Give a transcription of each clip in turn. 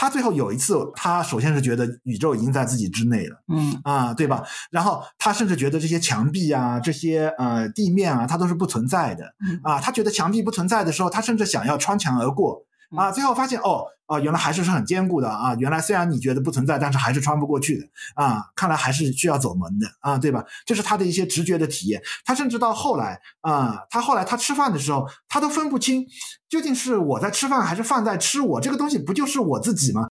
他最后有一次，他首先是觉得宇宙已经在自己之内了，嗯啊，对吧？然后他甚至觉得这些墙壁啊、这些呃地面啊，它都是不存在的，啊，他觉得墙壁不存在的时候，他甚至想要穿墙而过。啊，最后发现哦哦，原来还是是很坚固的啊！原来虽然你觉得不存在，但是还是穿不过去的啊！看来还是需要走门的啊，对吧？这是他的一些直觉的体验。他甚至到后来啊，他后来他吃饭的时候，他都分不清究竟是我在吃饭还是饭在吃我。这个东西不就是我自己吗？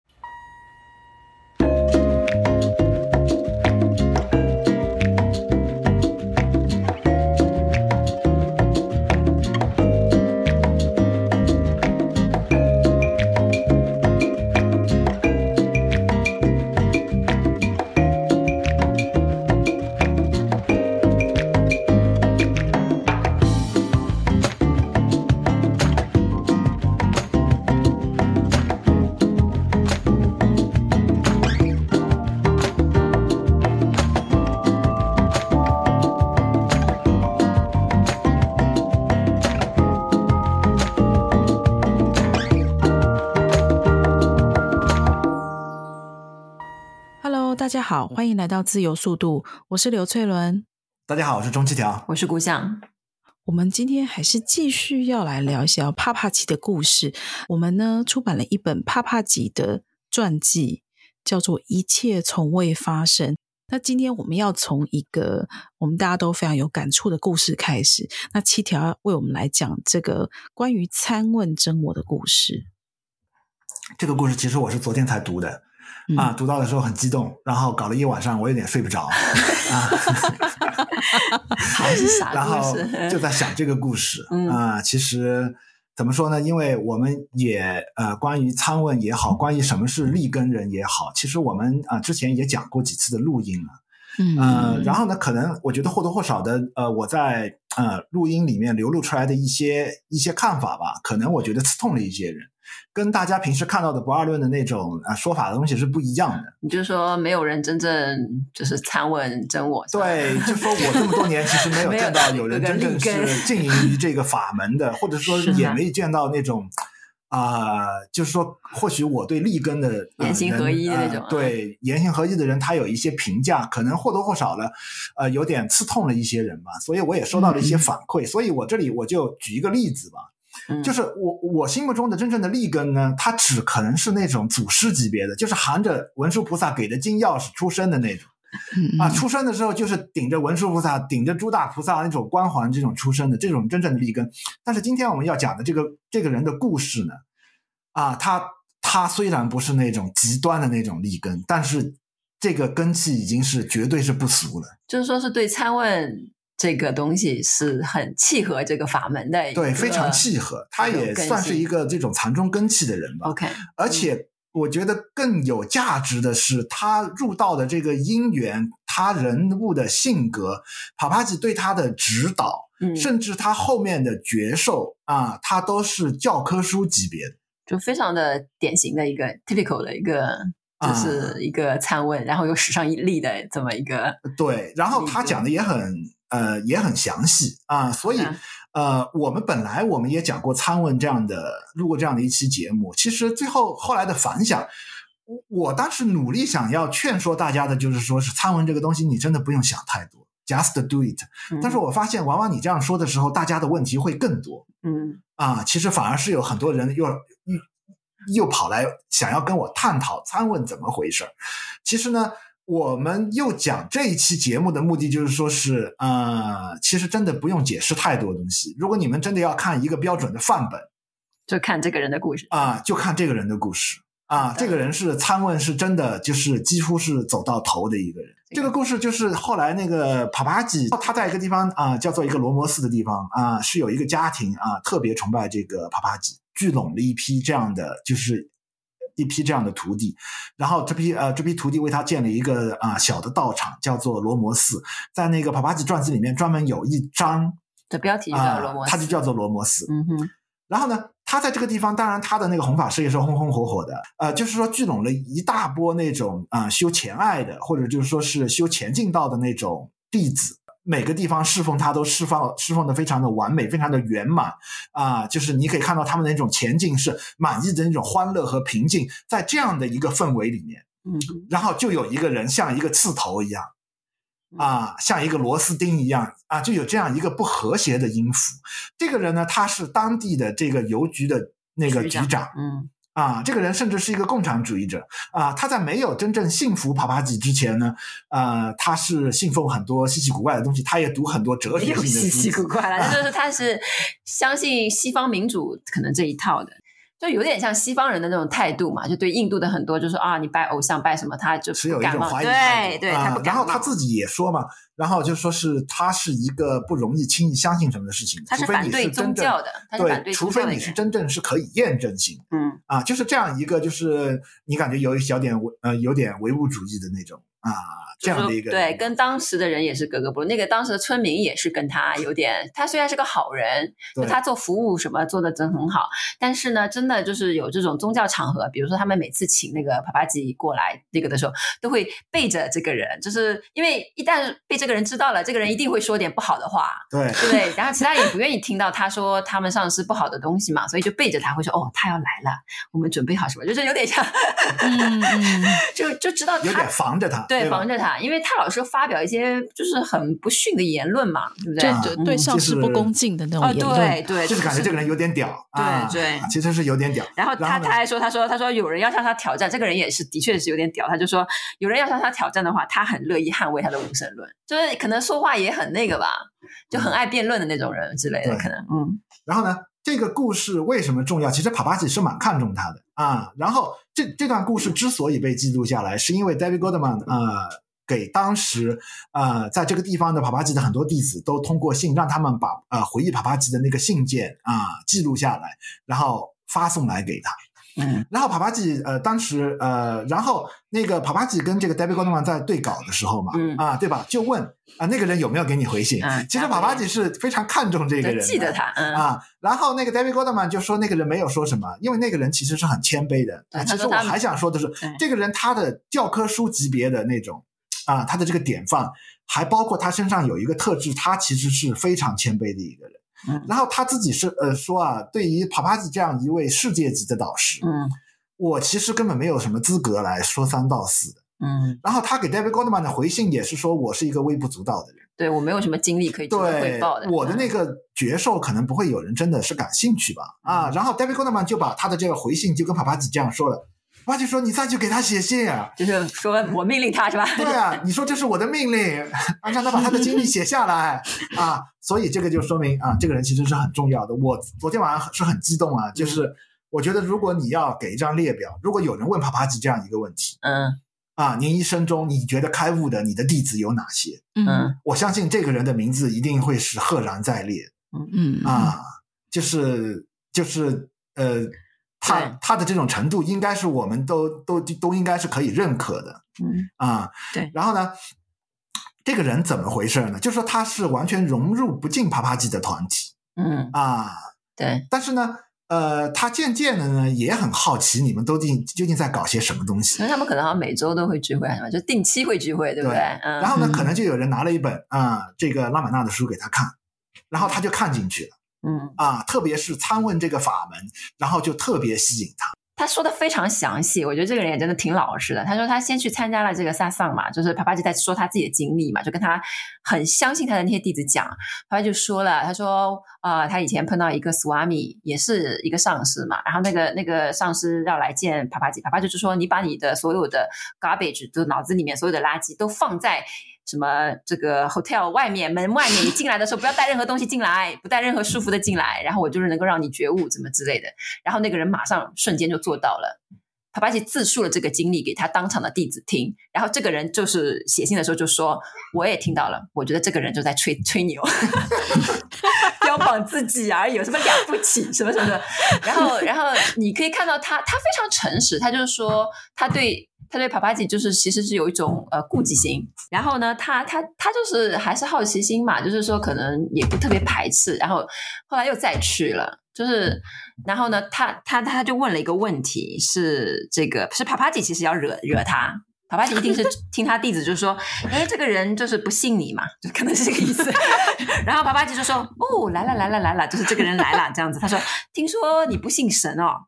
家好，欢迎来到自由速度，我是刘翠伦。大家好，我是钟七条，我是顾象。我们今天还是继续要来聊一下帕帕吉的故事。我们呢出版了一本帕帕吉的传记，叫做《一切从未发生》。那今天我们要从一个我们大家都非常有感触的故事开始。那七条要为我们来讲这个关于参问真我的故事。这个故事其实我是昨天才读的。啊，读到的时候很激动，然后搞了一晚上，我有点睡不着 啊。还是傻故事，然后就在想这个故事啊、嗯呃。其实怎么说呢？因为我们也呃，关于参问也好，关于什么是立根人也好，其实我们啊、呃、之前也讲过几次的录音了。嗯、呃，然后呢，可能我觉得或多或少的呃，我在呃录音里面流露出来的一些一些看法吧，可能我觉得刺痛了一些人。跟大家平时看到的不二论的那种啊说法的东西是不一样的。你就说没有人真正就是参问真我。对，就说我这么多年其实没有见到有人真正是经营于这个法门的，或者说也没见到那种啊、呃，就是说或许我对立根的、呃、言行合一的那种、对言行合一的人，他有一些评价，可能或多或少的呃有点刺痛了一些人吧。所以我也收到了一些反馈，嗯、所以我这里我就举一个例子吧。就是我我心目中的真正的立根呢，他只可能是那种祖师级别的，就是含着文殊菩萨给的金钥匙出生的那种，啊，出生的时候就是顶着文殊菩萨、顶着诸大菩萨那种光环这种出生的这种真正的立根。但是今天我们要讲的这个这个人的故事呢，啊，他他虽然不是那种极端的那种立根，但是这个根气已经是绝对是不俗了，就是说是对参问。这个东西是很契合这个法门的，对，非常契合。他也算是一个这种禅宗根器的人吧。OK，而且我觉得更有价值的是，他入道的这个因缘，他人物的性格，帕帕吉对他的指导，嗯，甚至他后面的觉受啊，他都是教科书级别的，就非常的典型的一个 typical 的一个，就是一个参问，啊，然后又史上一例的这么一个。对，然后他讲的也很。呃，也很详细啊，所以、嗯、呃，我们本来我们也讲过参问这样的，录过这样的一期节目。其实最后后来的反响，我我当时努力想要劝说大家的，就是说是参问这个东西，你真的不用想太多，just do it。但是我发现，往往你这样说的时候，大家的问题会更多。嗯啊，其实反而是有很多人又又又跑来想要跟我探讨参问怎么回事。其实呢。我们又讲这一期节目的目的就是说是，呃，其实真的不用解释太多东西。如果你们真的要看一个标准的范本，就看这个人的故事啊，就看这个人的故事啊。这个人是参问，是真的，就是几乎是走到头的一个人。这个故事就是后来那个帕帕吉，他在一个地方啊，叫做一个罗摩寺的地方啊，是有一个家庭啊，特别崇拜这个帕帕吉，聚拢了一批这样的，就是。一批这样的徒弟，然后这批呃这批徒弟为他建了一个啊、呃、小的道场，叫做罗摩寺。在那个帕帕吉传记里面，专门有一章的标题叫罗摩寺，他、呃、就叫做罗摩寺。嗯哼。然后呢，他在这个地方，当然他的那个弘法事业是红红火火的，呃，就是说聚拢了一大波那种啊、呃、修前爱的，或者就是说是修前进道的那种弟子。每个地方侍奉他都释放侍奉的非常的完美，非常的圆满啊，就是你可以看到他们的那种前进是满意的那种欢乐和平静，在这样的一个氛围里面，嗯，然后就有一个人像一个刺头一样，啊，像一个螺丝钉一样啊，就有这样一个不和谐的音符。这个人呢，他是当地的这个邮局的那个局长，局长嗯。啊，这个人甚至是一个共产主义者啊！他在没有真正信服帕帕吉之前呢，呃，他是信奉很多稀奇古怪的东西，他也读很多哲学性的书。稀奇古怪了，啊、就是他是相信西方民主可能这一套的，就有点像西方人的那种态度嘛，就对印度的很多就是啊，你拜偶像拜什么，他就持有一种怀疑对对，他然后他自己也说嘛。然后就说是他是一个不容易轻易相信什么的事情，他是反对宗教的，他是反对除非你是真正是可以验证性，嗯啊，就是这样一个，就是你感觉有一小点唯呃有点唯物主义的那种。啊，这样的一个对，跟当时的人也是格格不入。那个当时的村民也是跟他有点，他虽然是个好人，就他做服务什么做的真很好，但是呢，真的就是有这种宗教场合，比如说他们每次请那个帕帕吉过来那个的时候，都会背着这个人，就是因为一旦被这个人知道了，这个人一定会说点不好的话，对对不对？然后其他人也不愿意听到他说他们上司不好的东西嘛，所以就背着他会说哦，他要来了，我们准备好什么，就是有点像，嗯嗯，就就知道他有点防着他。对，对防着他，因为他老是发表一些就是很不逊的言论嘛，对不对？对对上司不恭敬的那种言论，哦、对对，就是感觉这个人有点屌，对对、啊，其实是有点屌。然后他他还说，他说他说有人要向他挑战，这个人也是的确是有点屌，他就说有人要向他挑战的话，他很乐意捍卫他的无神论，就是可能说话也很那个吧，就很爱辩论的那种人之类的，可能嗯。然后呢，这个故事为什么重要？其实帕帕吉是蛮看重他的啊。然后这这段故事之所以被记录下来，是因为 David Goldman 啊。给当时呃，在这个地方的帕帕吉的很多弟子都通过信，让他们把呃回忆帕帕吉的那个信件啊、记录下来，然后发送来给他。嗯，然后帕帕吉呃当时呃，然后那个帕帕吉跟这个 David Goldman 在对稿的时候嘛，嗯啊对吧？就问啊、呃、那个人有没有给你回信？嗯，其实帕帕吉是非常看重这个人，记得他，嗯啊。然后那个 David Goldman 就说那个人没有说什么，因为那个人其实是很谦卑的。啊、其实我还想说的是，这个人他的教科书级别的那种。啊，他的这个典范还包括他身上有一个特质，他其实是非常谦卑的一个人。嗯，然后他自己是呃说啊，对于帕帕吉这样一位世界级的导师，嗯，我其实根本没有什么资格来说三道四的。嗯，然后他给 David Goldman 的回信也是说，我是一个微不足道的人，对，我没有什么经历可以做汇报的。我的那个觉受可能不会有人真的是感兴趣吧？啊，然后 David Goldman 就把他的这个回信就跟帕帕吉这样说了。帕帕吉说：“你再去给他写信啊，就是说我命令他是吧？对啊，你说这是我的命令，啊，让他把他的经历写下来 啊。所以这个就说明啊，这个人其实是很重要的。我昨天晚上是很激动啊，就是我觉得如果你要给一张列表，如果有人问帕帕吉这样一个问题，嗯，啊，您一生中你觉得开悟的你的弟子有哪些？嗯，我相信这个人的名字一定会是赫然在列。嗯嗯啊，就是就是呃。”他他的这种程度，应该是我们都都都应该是可以认可的，嗯啊，对。然后呢，这个人怎么回事呢？就是说他是完全融入不进啪啪鸡的团体，嗯啊，对。但是呢，呃，他渐渐的呢也很好奇你们究竟究竟在搞些什么东西。那他们可能好像每周都会聚会，就定期会聚会，对不对？然后呢，可能就有人拿了一本啊这个拉玛那的书给他看，然后他就看进去了。嗯啊，特别是参问这个法门，然后就特别吸引他。他说的非常详细，我觉得这个人也真的挺老实的。他说他先去参加了这个萨桑嘛，就是帕帕吉在说他自己的经历嘛，就跟他很相信他的那些弟子讲。帕帕就说了，他说啊、呃，他以前碰到一个苏阿米，也是一个上师嘛，然后那个那个上师要来见帕帕吉，帕帕就是说你把你的所有的 garbage，就脑子里面所有的垃圾都放在。什么这个 hotel 外面门外面，你进来的时候不要带任何东西进来，不带任何束缚的进来，然后我就是能够让你觉悟，怎么之类的。然后那个人马上瞬间就做到了，帕帕吉自述了这个经历给他当场的弟子听，然后这个人就是写信的时候就说，我也听到了，我觉得这个人就在吹吹牛，标榜自己而已，有什么了不起，什么什么的。然后，然后你可以看到他，他非常诚实，他就是说他对。他对帕帕吉就是其实是有一种呃顾忌心，然后呢，他他他就是还是好奇心嘛，就是说可能也不特别排斥，然后后来又再去了，就是然后呢，他他他就问了一个问题，是这个是帕帕吉其实要惹惹他，帕帕吉一定是 听他弟子就是说，哎，这个人就是不信你嘛，就可能是这个意思。然后帕帕吉就说，哦，来了来了来了，就是这个人来了这样子。他说，听说你不信神哦，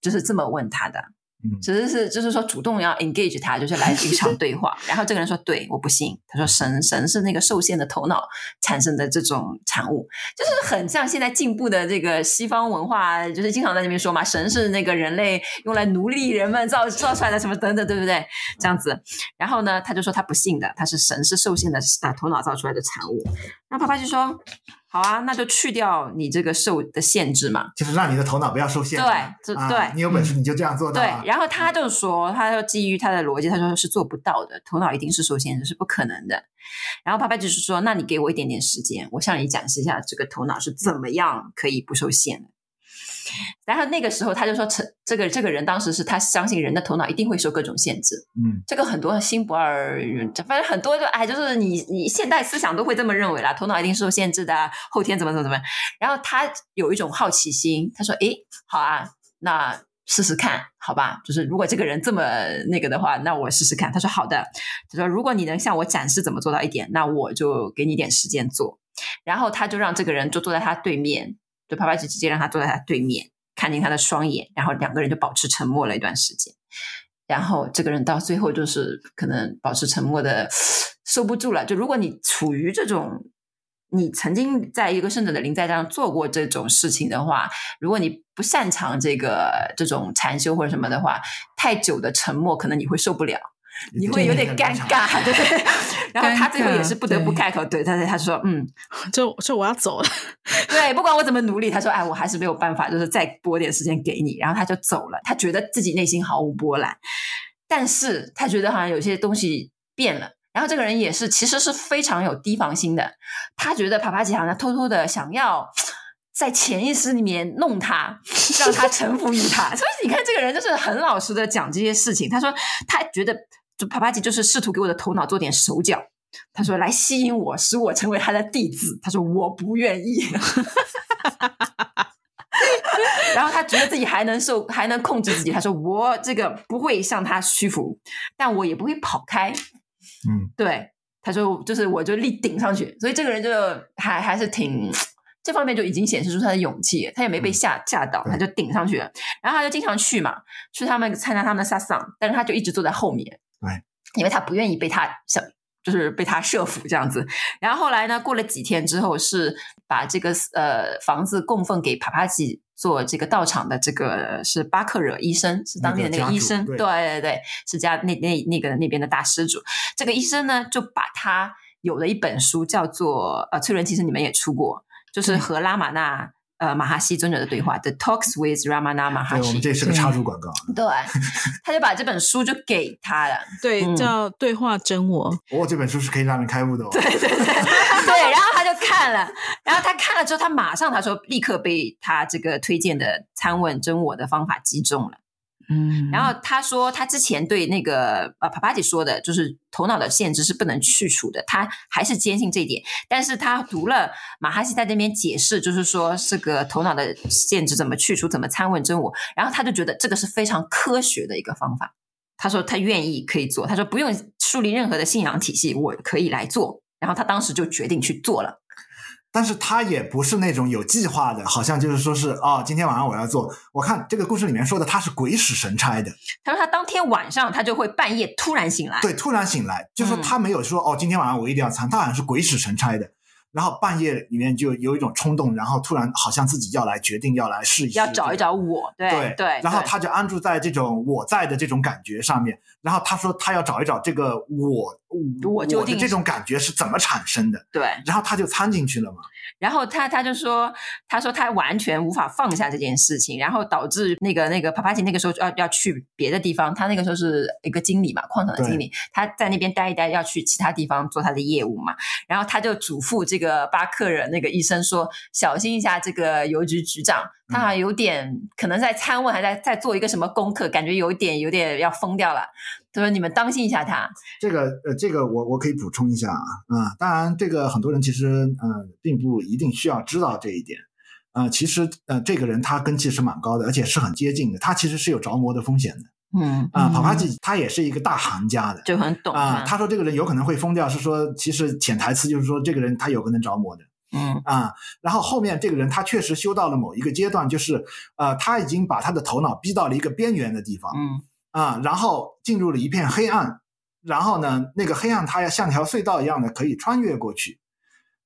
就是这么问他的。只是是，就是说主动要 engage 他，就是来一场对话。然后这个人说：“对，我不信。”他说神：“神是那个受限的头脑产生的这种产物，就是很像现在进步的这个西方文化，就是经常在那边说嘛，神是那个人类用来奴隶人们造造出来的什么等等，对不对？这样子。然后呢，他就说他不信的，他是神是受限的啊头脑造出来的产物。然后帕帕就说。好啊，那就去掉你这个受的限制嘛，就是让你的头脑不要受限。对，就、啊、对，你有本事你就这样做到。对，然后他就说，他就基于他的逻辑，他说是做不到的，头脑一定是受限制，是不可能的。然后爸爸就是说，那你给我一点点时间，我向你展示一下这个头脑是怎么样可以不受限的。然后那个时候他就说，这这个这个人当时是他相信人的头脑一定会受各种限制。嗯，这个很多新不二人，反正很多就哎，就是你你现代思想都会这么认为啦，头脑一定是受限制的，后天怎么怎么怎么。然后他有一种好奇心，他说：“诶，好啊，那试试看，好吧？就是如果这个人这么那个的话，那我试试看。”他说：“好的。”他说：“如果你能向我展示怎么做到一点，那我就给你点时间做。”然后他就让这个人就坐在他对面。就帕帕吉直接让他坐在他对面，看见他的双眼，然后两个人就保持沉默了一段时间。然后这个人到最后就是可能保持沉默的 受不住了。就如果你处于这种，你曾经在一个圣者的临在上做过这种事情的话，如果你不擅长这个这种禅修或者什么的话，太久的沉默可能你会受不了。你会有点尴尬，对，然后他最后也是不得不开口，对，他他说，嗯，就就我要走了，对，不管我怎么努力，他说，哎，我还是没有办法，就是再拨点时间给你，然后他就走了，他觉得自己内心毫无波澜，但是他觉得好像有些东西变了，然后这个人也是其实是非常有提防心的，他觉得帕帕吉好像偷偷的想要在潜意识里面弄他，让他臣服于他，所以你看这个人就是很老实的讲这些事情，他说他觉得。就帕帕吉就是试图给我的头脑做点手脚，他说来吸引我，使我成为他的弟子。他说我不愿意，然后他觉得自己还能受，还能控制自己。他说我这个不会向他屈服，但我也不会跑开。嗯，对，他说就是我就立顶上去，所以这个人就还还是挺这方面就已经显示出他的勇气，他也没被吓吓到，他就顶上去了。然后他就经常去嘛，去他们参加他们的萨桑，但是他就一直坐在后面。对，因为他不愿意被他想，就是被他设伏这样子。然后后来呢，过了几天之后，是把这个呃房子供奉给帕帕吉做这个道场的这个是巴克惹医生，是当地的那个医生，对，对对对，是家那那那个那边的大施主。这个医生呢，就把他有了一本书，叫做呃粹伦，其实你们也出过，就是和拉玛那。呃，马哈西尊者的对话，The Talks with Ramana Maharshi。对，我们这是个插入广告。对，他就把这本书就给他了，对，嗯、叫《对话真我》。哦，这本书是可以让人开悟的哦。对对对，对，然后他就看了，然后他看了之后，他马上他说，立刻被他这个推荐的参问真我的方法击中了。嗯，然后他说，他之前对那个呃帕帕吉说的，就是头脑的限制是不能去除的，他还是坚信这一点。但是他读了马哈西在那边解释，就是说这个头脑的限制怎么去除，怎么参问真我，然后他就觉得这个是非常科学的一个方法。他说他愿意可以做，他说不用树立任何的信仰体系，我可以来做。然后他当时就决定去做了。但是他也不是那种有计划的，好像就是说是哦，今天晚上我要做。我看这个故事里面说的，他是鬼使神差的。他说他当天晚上他就会半夜突然醒来，对，突然醒来，就是他没有说、嗯、哦，今天晚上我一定要参，他好像是鬼使神差的。然后半夜里面就有一种冲动，然后突然好像自己要来决定要来试一试，要找一找我，对对，对。然后他就安住在这种我在的这种感觉上面。然后他说他要找一找这个我我我的这种感觉是怎么产生的。对。然后他就参进去了嘛。然后他他就说，他说他完全无法放下这件事情，然后导致那个那个帕帕奇那个时候要要去别的地方，他那个时候是一个经理嘛，矿场的经理，他在那边待一待，要去其他地方做他的业务嘛。然后他就嘱咐这个巴克人那个医生说，小心一下这个邮局局长，他好像有点、嗯、可能在参问，还在在做一个什么功课，感觉有点有点要疯掉了。他说：“你们当心一下他。”这个呃，这个我我可以补充一下啊，啊、嗯，当然这个很多人其实嗯，并不一定需要知道这一点，啊、嗯，其实呃，这个人他根气是蛮高的，而且是很接近的，他其实是有着魔的风险的。嗯啊，跑帕吉他也是一个大行家的，就很懂啊。他说这个人有可能会疯掉，是说其实潜台词就是说这个人他有可能着魔的。嗯啊，然后后面这个人他确实修到了某一个阶段，就是呃，他已经把他的头脑逼到了一个边缘的地方，嗯啊，然后进入了一片黑暗，然后呢，那个黑暗它要像条隧道一样的可以穿越过去，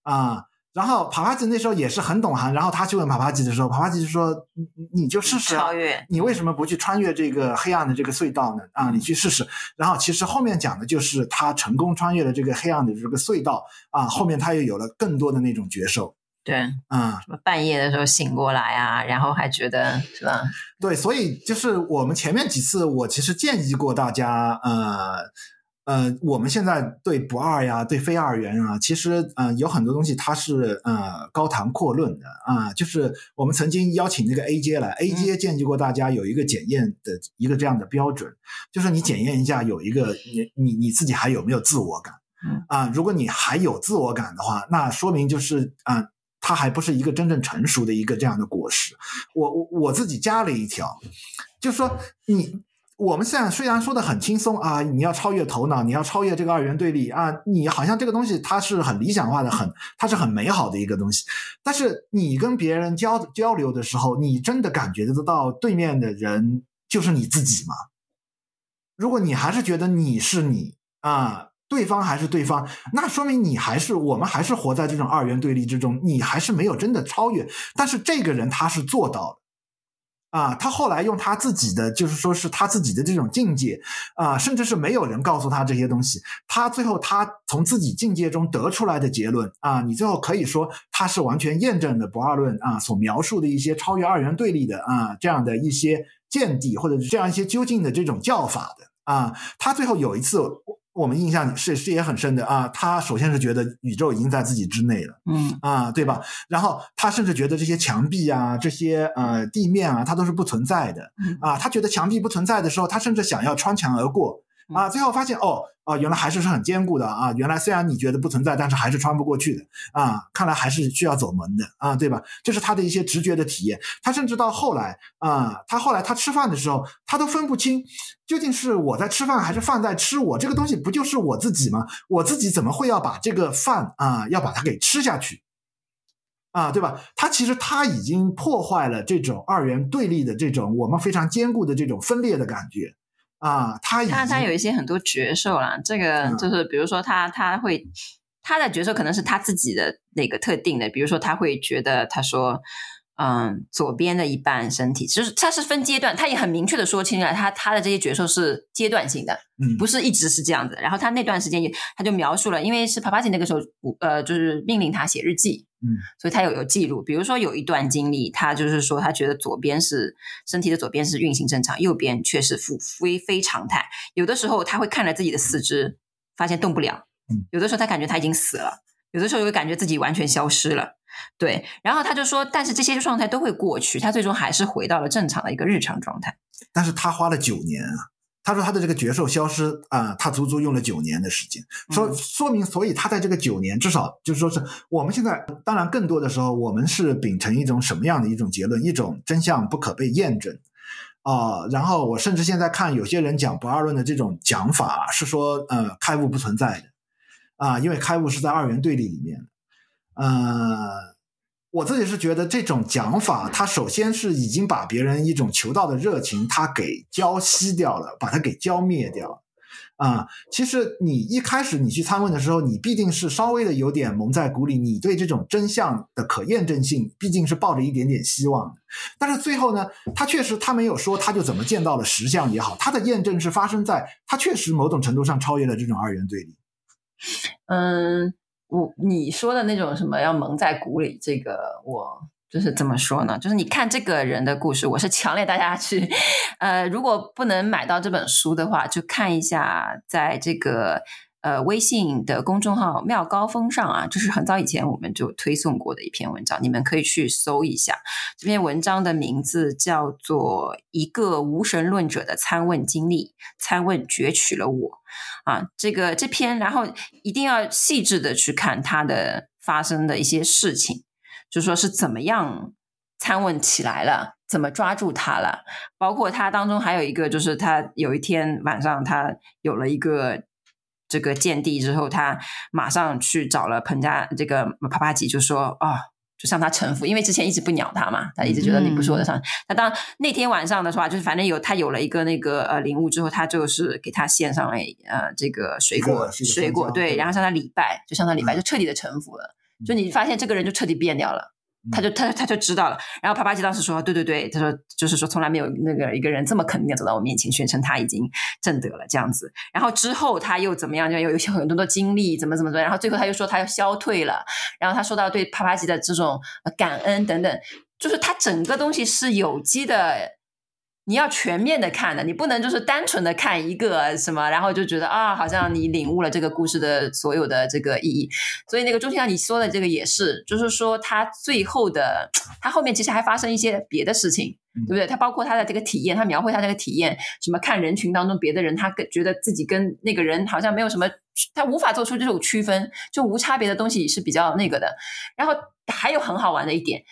啊。然后帕帕吉那时候也是很懂行，然后他去问帕帕吉的时候，帕帕吉就说：“你你就试试超越，你为什么不去穿越这个黑暗的这个隧道呢？啊，你去试试。”然后其实后面讲的就是他成功穿越了这个黑暗的这个隧道啊，后面他又有了更多的那种觉受。对，嗯，什么半夜的时候醒过来啊，然后还觉得是吧？对，所以就是我们前面几次我其实建议过大家，呃。呃，我们现在对不二呀，对非二元啊，其实呃有很多东西它是呃高谈阔论的啊。就是我们曾经邀请那个 A 阶来，A 阶建议过大家有一个检验的一个这样的标准，就是你检验一下有一个你你你自己还有没有自我感啊？如果你还有自我感的话，那说明就是啊，它还不是一个真正成熟的一个这样的果实。我我我自己加了一条，就是说你。我们现在虽然说的很轻松啊，你要超越头脑，你要超越这个二元对立啊，你好像这个东西它是很理想化的，很它是很美好的一个东西。但是你跟别人交交流的时候，你真的感觉得到对面的人就是你自己吗？如果你还是觉得你是你啊，对方还是对方，那说明你还是我们还是活在这种二元对立之中，你还是没有真的超越。但是这个人他是做到了。啊，他后来用他自己的，就是说是他自己的这种境界，啊，甚至是没有人告诉他这些东西，他最后他从自己境界中得出来的结论，啊，你最后可以说他是完全验证了不二论啊所描述的一些超越二元对立的啊这样的一些见地，或者是这样一些究竟的这种教法的啊，他最后有一次。我们印象是是也很深的啊，他首先是觉得宇宙已经在自己之内了，嗯啊，对吧？然后他甚至觉得这些墙壁啊、这些呃地面啊，它都是不存在的，啊，他觉得墙壁不存在的时候，他甚至想要穿墙而过，啊，最后发现哦。啊，原来还是是很坚固的啊！原来虽然你觉得不存在，但是还是穿不过去的啊！看来还是需要走门的啊，对吧？这是他的一些直觉的体验。他甚至到后来啊，他后来他吃饭的时候，他都分不清究竟是我在吃饭还是饭在吃我。这个东西不就是我自己吗？我自己怎么会要把这个饭啊，要把它给吃下去啊，对吧？他其实他已经破坏了这种二元对立的这种我们非常坚固的这种分裂的感觉。啊，他他他有一些很多角色啦，这个就是比如说他他会他的角色可能是他自己的那个特定的，比如说他会觉得他说，嗯，左边的一半身体，就是它是分阶段，他也很明确的说清了，他他的这些角色是阶段性的，嗯，不是一直是这样子。然后他那段时间也他就描述了，因为是帕帕吉那个时候，呃，就是命令他写日记。嗯，所以他有有记录，比如说有一段经历，他就是说他觉得左边是身体的左边是运行正常，右边却是非非非常态。有的时候他会看着自己的四肢，发现动不了；嗯有的时候他感觉他已经死了；有的时候又感觉自己完全消失了。对，然后他就说，但是这些状态都会过去，他最终还是回到了正常的一个日常状态。但是他花了九年啊。他说他的这个觉受消失啊，他足足用了九年的时间，说说明，所以他在这个九年，至少就是说是我们现在，当然更多的时候，我们是秉承一种什么样的一种结论，一种真相不可被验证啊。然后我甚至现在看有些人讲不二论的这种讲法，是说呃开悟不存在的啊，因为开悟是在二元对立里面，呃。我自己是觉得这种讲法，他首先是已经把别人一种求道的热情，他给浇熄掉了，把它给浇灭掉了。啊，其实你一开始你去参问的时候，你必定是稍微的有点蒙在鼓里，你对这种真相的可验证性，毕竟是抱着一点点希望的。但是最后呢，他确实他没有说他就怎么见到了实相也好，他的验证是发生在他确实某种程度上超越了这种二元对立。嗯。我你说的那种什么要蒙在鼓里，这个我就是怎么说呢？就是你看这个人的故事，我是强烈大家去，呃，如果不能买到这本书的话，就看一下在这个呃微信的公众号“妙高峰”上啊，这是很早以前我们就推送过的一篇文章，你们可以去搜一下。这篇文章的名字叫做《一个无神论者的参问经历》，参问攫取了我。啊，这个这篇，然后一定要细致的去看它的发生的一些事情，就说是怎么样参问起来了怎么抓住他了。包括他当中还有一个，就是他有一天晚上，他有了一个这个见地之后，他马上去找了彭家这个帕帕吉，就说啊。哦就向他臣服，因为之前一直不鸟他嘛，他一直觉得你不是我的上。那、嗯、当那天晚上的话，就是反正有他有了一个那个呃领悟之后，他就是给他献上了呃这个水果水果，对，然后向他礼拜，就向他礼拜，就彻底的臣服了。嗯、就你发现这个人就彻底变掉了。他就他他就知道了，然后帕帕吉当时说：“对对对，他说就是说从来没有那个一个人这么肯定的走到我面前，宣称他已经证得了这样子。然后之后他又怎么样？就有有些很多的经历，怎么怎么怎么，然后最后他又说他要消退了。然后他说到对帕帕吉的这种感恩等等，就是他整个东西是有机的。”你要全面的看的，你不能就是单纯的看一个什么，然后就觉得啊，好像你领悟了这个故事的所有的这个意义。所以那个钟欣阳你说的这个也是，就是说他最后的，他后面其实还发生一些别的事情，对不对？他包括他的这个体验，他描绘他这个体验，什么看人群当中别的人，他跟觉得自己跟那个人好像没有什么，他无法做出这种区分，就无差别的东西是比较那个的。然后还有很好玩的一点，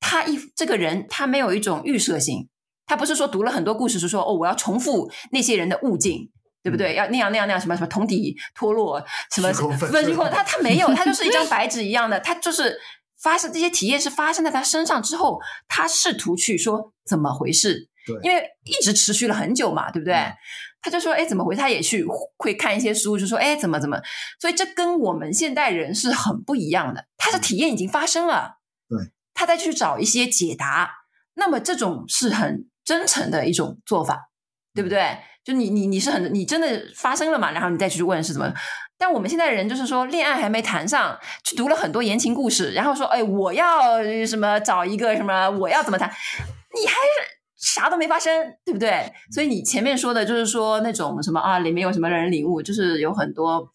他一这个人他没有一种预设性。他不是说读了很多故事，是说哦，我要重复那些人的悟境，对不对？要那样那样那样，什么什么同底脱落，什么分析过？他他没有，他就是一张 白纸一样的，他就是发生这些体验是发生在他身上之后，他试图去说怎么回事？对，因为一直持续了很久嘛，对不对？嗯、他就说，哎，怎么回事？他也去会看一些书，就说，哎，怎么怎么？所以这跟我们现代人是很不一样的。他的体验已经发生了，对，他再去找一些解答，那么这种是很。真诚的一种做法，对不对？就你你你是很你真的发生了嘛？然后你再去问是怎么？但我们现在人就是说，恋爱还没谈上，去读了很多言情故事，然后说，哎，我要什么找一个什么，我要怎么谈？你还是啥都没发生，对不对？所以你前面说的就是说那种什么啊，里面有什么人领悟，就是有很多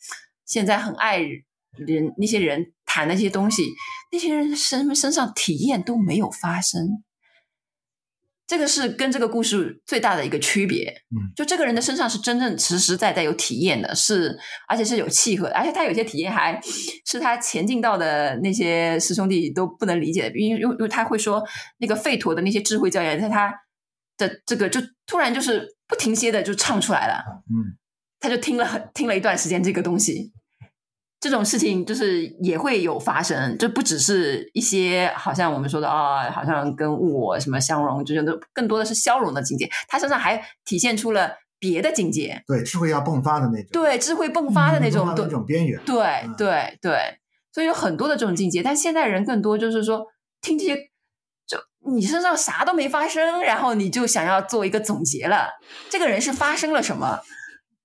现在很爱人那些人谈那些东西，那些人身身上体验都没有发生。这个是跟这个故事最大的一个区别，嗯，就这个人的身上是真正实实在在有体验的，是而且是有契合的，而且他有些体验还是他前进到的那些师兄弟都不能理解的，因为因为他会说那个吠陀的那些智慧教言，在他的这个就突然就是不停歇的就唱出来了，嗯，他就听了很听了一段时间这个东西。这种事情就是也会有发生，就不只是一些好像我们说的啊、哦，好像跟我什么相融，就觉得更多的是消融的境界。他身上还体现出了别的境界，对，智慧要迸发的那种，对，智慧迸发的那种，嗯、那种边缘，对，嗯、对，对。所以有很多的这种境界，但现代人更多就是说听这些，就你身上啥都没发生，然后你就想要做一个总结了。这个人是发生了什么？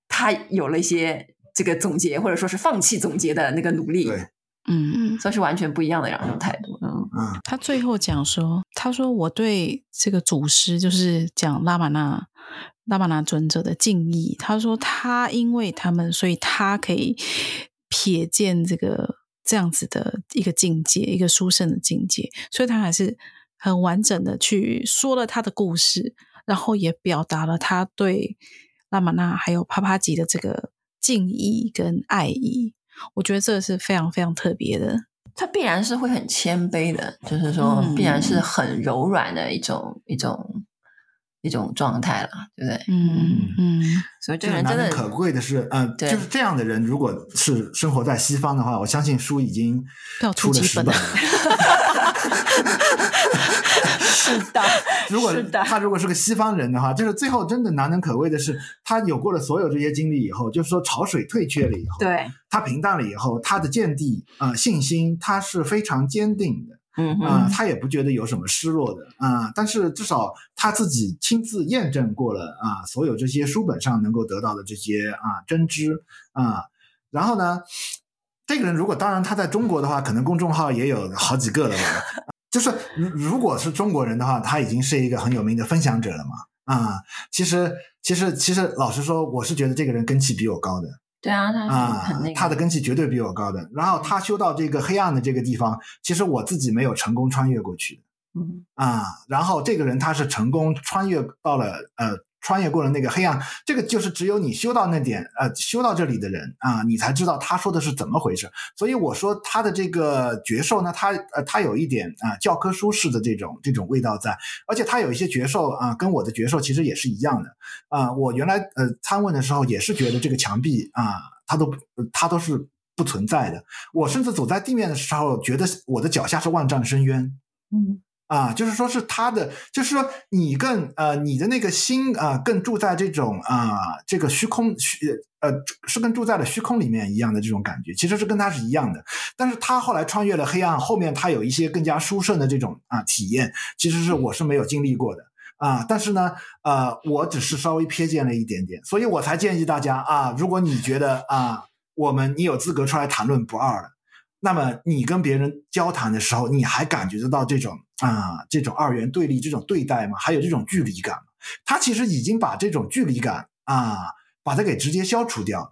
他有了一些。这个总结，或者说是放弃总结的那个努力，对，嗯嗯，这是完全不一样的两种态度。嗯嗯，他最后讲说，他说我对这个祖师，就是讲拉玛那拉玛那尊者的敬意。他说他因为他们，所以他可以瞥见这个这样子的一个境界，一个殊胜的境界。所以他还是很完整的去说了他的故事，然后也表达了他对拉玛那还有帕帕吉的这个。敬意跟爱意，我觉得这是非常非常特别的。他必然是会很谦卑的，就是说，必然是很柔软的一种、嗯、一种一种状态了，对不对？嗯嗯。所以这个人真的可贵的是，嗯、呃，对就是这样的人，如果是生活在西方的话，我相信书已经出了十本了。是的，如果他如果是个西方人的话，就是最后真的难能可贵的是，他有过了所有这些经历以后，就是说潮水退却了以后，对，他平淡了以后，他的见地啊、呃、信心，他是非常坚定的，嗯啊、呃，他也不觉得有什么失落的啊、呃，但是至少他自己亲自验证过了啊、呃，所有这些书本上能够得到的这些啊、呃、真知啊、呃，然后呢，这个人如果当然他在中国的话，可能公众号也有好几个了吧。就是如如果是中国人的话，他已经是一个很有名的分享者了嘛？啊，其实其实其实老实说，我是觉得这个人根气比我高的。对啊，他啊，他的根气绝对比我高的。然后他修到这个黑暗的这个地方，其实我自己没有成功穿越过去的。嗯。啊，然后这个人他是成功穿越到了呃穿越过了那个黑暗，这个就是只有你修到那点，呃，修到这里的人啊，你才知道他说的是怎么回事。所以我说他的这个绝兽呢，他呃，他有一点啊教科书式的这种这种味道在，而且他有一些绝兽啊，跟我的绝兽其实也是一样的啊。我原来呃参问的时候也是觉得这个墙壁啊，它都它都是不存在的。我甚至走在地面的时候，觉得我的脚下是万丈深渊。嗯。啊，就是说，是他的，就是说，你更呃，你的那个心啊、更住在这种啊、这个虚空虚呃，是跟住在了虚空里面一样的这种感觉，其实是跟他是一样的。但是他后来穿越了黑暗，后面他有一些更加殊胜的这种啊体验，其实是我是没有经历过的啊。但是呢，呃，我只是稍微瞥见了一点点，所以我才建议大家啊，如果你觉得啊，我们你有资格出来谈论不二了。那么你跟别人交谈的时候，你还感觉得到这种啊，这种二元对立这种对待吗？还有这种距离感吗？他其实已经把这种距离感啊，把它给直接消除掉了。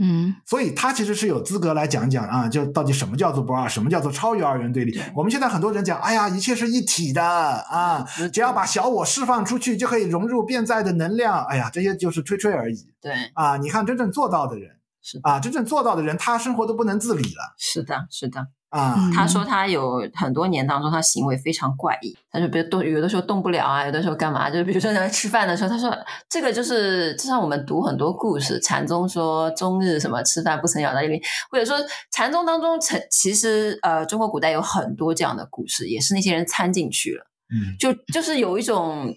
嗯，所以他其实是有资格来讲讲啊，就到底什么叫做不二，什么叫做超越二元对立。我们现在很多人讲，哎呀，一切是一体的啊，只要把小我释放出去，就可以融入变在的能量。哎呀，这些就是吹吹而已。对啊，你看真正做到的人。是啊，真正做到的人，他生活都不能自理了。是的，是的啊。他说他有很多年当中，他行为非常怪异。他就比如动，有的时候动不了啊，有的时候干嘛？就比如说在吃饭的时候，他说这个就是，就像我们读很多故事，禅宗说终日什么吃饭不曾咬到一粒，或者说禅宗当中，其实呃，中国古代有很多这样的故事，也是那些人掺进去了。嗯，就就是有一种。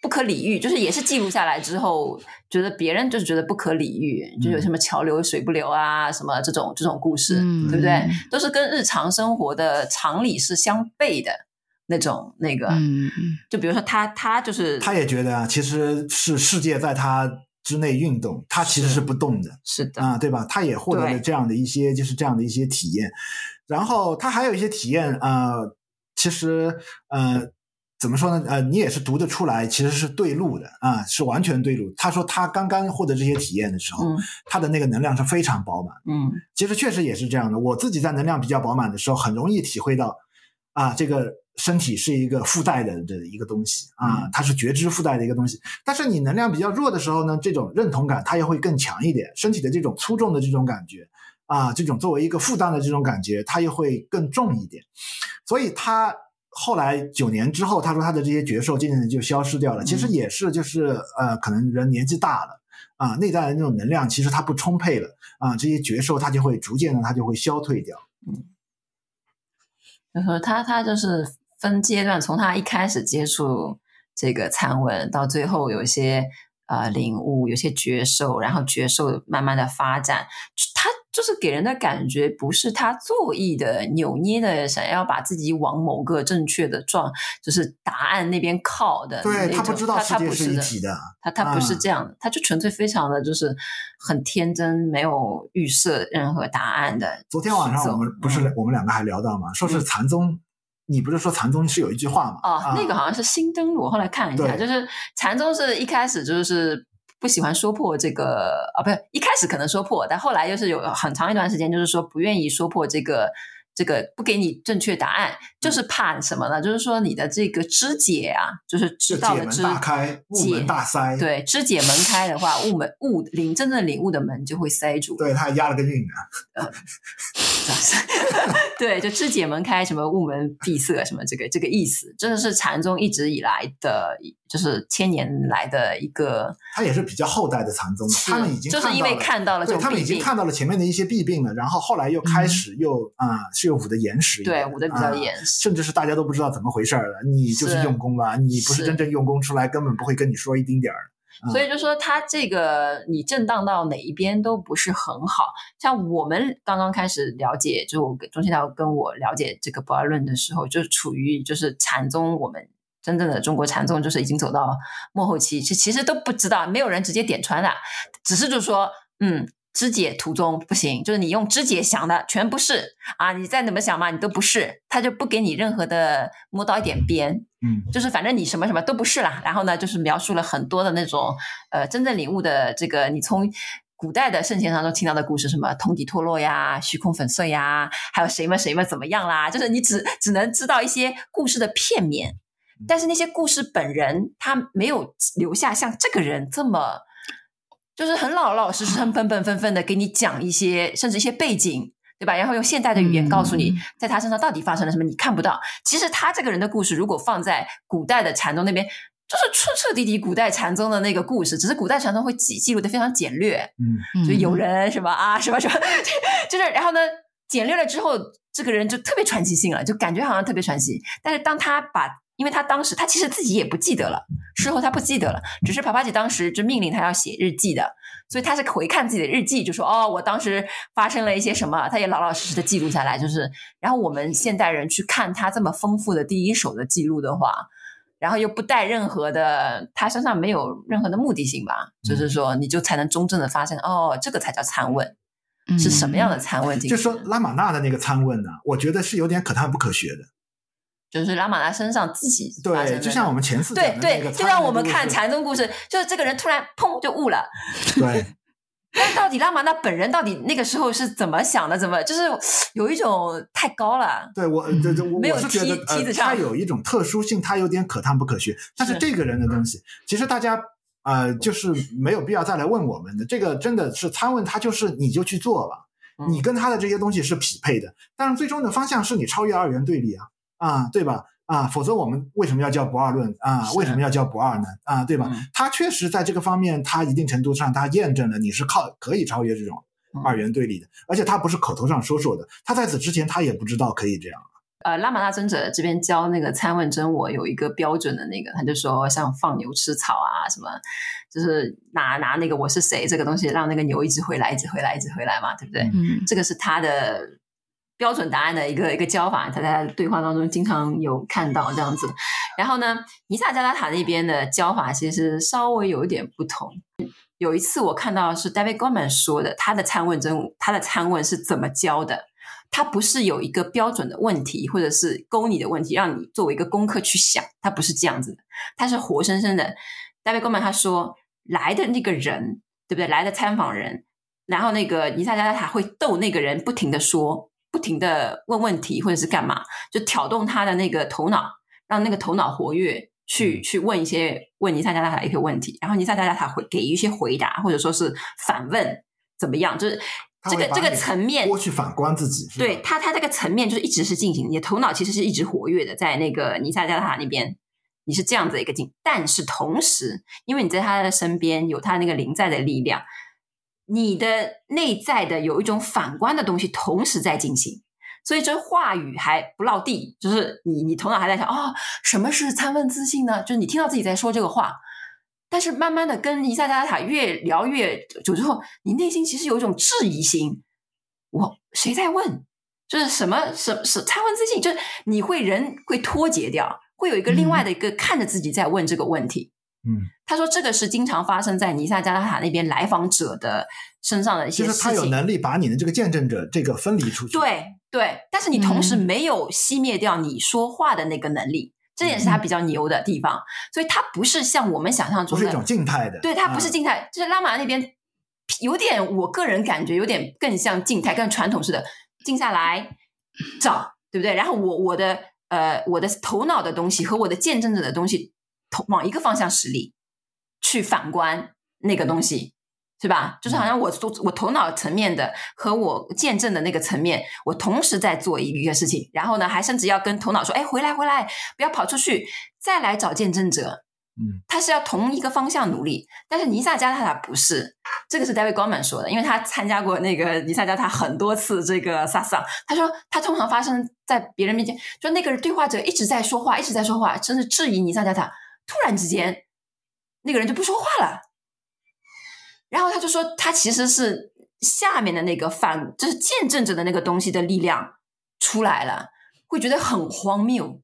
不可理喻，就是也是记录下来之后，觉得别人就是觉得不可理喻，嗯、就有什么桥流水不流啊，什么这种这种故事，嗯、对不对？都是跟日常生活的常理是相悖的那种那个。嗯，就比如说他他就是他也觉得啊，其实是世界在他之内运动，他其实是不动的，是，是的啊，对吧？他也获得了这样的一些就是这样的一些体验，然后他还有一些体验啊、呃，其实呃。怎么说呢？呃，你也是读得出来，其实是对路的啊，是完全对路。他说他刚刚获得这些体验的时候，嗯、他的那个能量是非常饱满。嗯，其实确实也是这样的。我自己在能量比较饱满的时候，很容易体会到，啊，这个身体是一个附带的这一个东西啊，它是觉知附带的一个东西。但是你能量比较弱的时候呢，这种认同感它也会更强一点，身体的这种粗重的这种感觉啊，这种作为一个负担的这种感觉，它又会更重一点。所以他。后来九年之后，他说他的这些绝兽渐渐的就消失掉了。其实也是，就是呃，可能人年纪大了啊，内在的那种能量其实它不充沛了啊，这些觉受它就会逐渐的它就会消退掉。嗯，就说他他就是分阶段，从他一开始接触这个参文，到最后有一些呃领悟，有些绝兽，然后绝兽慢慢的发展，他。就是给人的感觉不是他作意的、扭捏的，想要把自己往某个正确的状，就是答案那边靠的。对，他不知道世界是一体的，他他不是这样的，他就纯粹非常的就是很天真，没有预设任何答案的。昨天晚上我们不是我们两个还聊到嘛？说是禅宗，你不是说禅宗是有一句话吗？哦，那个好像是新登录，我后来看了一下，就是禅宗是一开始就是。不喜欢说破这个啊，不是一开始可能说破，但后来又是有很长一段时间，就是说不愿意说破这个这个不给你正确答案，就是怕什么呢？就是说你的这个知解啊，就是知道的知解门大开，悟门大塞。对，知解门开的话，悟门悟领真正领悟的门就会塞住。对，他还押了个韵呢。呃 对，就知解门开，什么悟门闭塞，什么这个这个意思，真的是禅宗一直以来的，就是千年来的一个。他也是比较后代的禅宗，他们已经就是因为看到了这种，他们已经看到了前面的一些弊病了，然后后来又开始又啊、嗯呃，是又捂得严实，对，捂得比较严实、呃，甚至是大家都不知道怎么回事了。你就是用功吧，你不是真正用功出来，根本不会跟你说一丁点儿。所以就说他这个你震荡到哪一边都不是很好，像我们刚刚开始了解，就我跟钟欣涛跟我了解这个不二论的时候，就处于就是禅宗，我们真正的中国禅宗就是已经走到末后期，其其实都不知道，没有人直接点穿的，只是就说嗯。知解途中不行，就是你用肢解想的全不是啊！你再怎么想嘛，你都不是，他就不给你任何的摸到一点边，嗯，就是反正你什么什么都不是啦。然后呢，就是描述了很多的那种呃真正领悟的这个，你从古代的圣贤当中听到的故事，什么通底脱落呀、虚空粉碎呀，还有谁们谁们怎么样啦，就是你只只能知道一些故事的片面。但是那些故事本人他没有留下像这个人这么，就是很老老实实、很本本分分的给你讲一些，甚至一些背景，对吧？然后用现代的语言告诉你，在他身上到底发生了什么，你看不到。其实他这个人的故事，如果放在古代的禅宗那边。就是彻彻底底古代禅宗的那个故事，只是古代禅宗会记记录的非常简略，嗯，就有人什么啊什么什么，就是然后呢，简略了之后，这个人就特别传奇性了，就感觉好像特别传奇。但是当他把，因为他当时他其实自己也不记得了，事后他不记得了，只是帕帕姐当时就命令他要写日记的，所以他是回看自己的日记，就说哦，我当时发生了一些什么，他也老老实实的记录下来，就是然后我们现代人去看他这么丰富的第一手的记录的话。然后又不带任何的，他身上没有任何的目的性吧？嗯、就是说，你就才能中正的发现，哦，这个才叫参问，嗯、是什么样的参问？就是说拉玛纳的那个参问呢，我觉得是有点可叹不可学的。就是拉玛那身上自己对，就像我们前次对对，就像我们看禅宗故事，就是这个人突然砰就悟了。对。但到底拉玛那本人到底那个时候是怎么想的？怎么就是有一种太高了？对我，这这我没有梯觉得梯子上，他有一种特殊性，他有点可探不可学。但是这个人的东西，其实大家呃，就是没有必要再来问我们的。这个真的是参问他，就是你就去做了，你跟他的这些东西是匹配的。但是最终的方向是你超越二元对立啊，啊，对吧？啊，否则我们为什么要叫不二论啊？为什么要叫不二呢？啊，对吧？嗯、他确实在这个方面，他一定程度上他验证了你是靠可以超越这种二元对立的，嗯、而且他不是口头上说说的，他在此之前他也不知道可以这样。呃，拉玛那尊者这边教那个参问真我有一个标准的那个，他就说像放牛吃草啊什么，就是拿拿那个我是谁这个东西，让那个牛一直回来，一直回来，一直回来嘛，对不对？嗯，这个是他的。标准答案的一个一个教法，他在对话当中经常有看到这样子。然后呢，尼萨加拉塔那边的教法其实稍微有一点不同。有一次我看到是 David Goleman 说的，他的参问真他的参问是怎么教的？他不是有一个标准的问题，或者是勾你的问题，让你作为一个功课去想，他不是这样子的，他是活生生的。David Goleman 他说来的那个人，对不对？来的参访人，然后那个尼萨加拉塔会逗那个人不停的说。不停的问问题或者是干嘛，就挑动他的那个头脑，让那个头脑活跃，去去问一些问尼萨加达塔一些问题，然后尼萨加达塔会给一些回答，或者说是反问怎么样？就是这个这个层面，过去反观自己，对他他这个层面就是一直是进行，你的头脑其实是一直活跃的，在那个尼萨加达塔那边，你是这样子一个进，但是同时，因为你在他的身边有他那个临在的力量。你的内在的有一种反观的东西同时在进行，所以这话语还不落地，就是你你头脑还在想啊、哦，什么是参问自信呢？就是你听到自己在说这个话，但是慢慢的跟尼萨加达塔越聊越久之后，你内心其实有一种质疑心，我谁在问？就是什么什什参问自信？就是你会人会脱节掉，会有一个另外的一个看着自己在问这个问题。嗯，他说这个是经常发生在尼萨加拉塔那边来访者的身上的一些事情。就是他有能力把你的这个见证者这个分离出去。对对，但是你同时没有熄灭掉你说话的那个能力，嗯、这也是他比较牛的地方。所以他不是像我们想象中的，不是一种静态的。对，他不是静态，嗯、就是拉玛那边有点，我个人感觉有点更像静态，更传统式的静下来找，对不对？然后我我的呃我的头脑的东西和我的见证者的东西。往一个方向实力去反观那个东西，是吧？就是好像我我头脑层面的和我见证的那个层面，我同时在做一个事情，然后呢，还甚至要跟头脑说：“哎，回来回来，不要跑出去，再来找见证者。”嗯，他是要同一个方向努力。但是尼萨加塔塔不是，这个是 David Goleman 说的，因为他参加过那个尼萨加塔很多次这个萨桑。他说他通常发生在别人面前，就那个对话者一直在说话，一直在说话，甚至质疑尼萨加塔。突然之间，那个人就不说话了，然后他就说，他其实是下面的那个反，就是见证者的那个东西的力量出来了，会觉得很荒谬，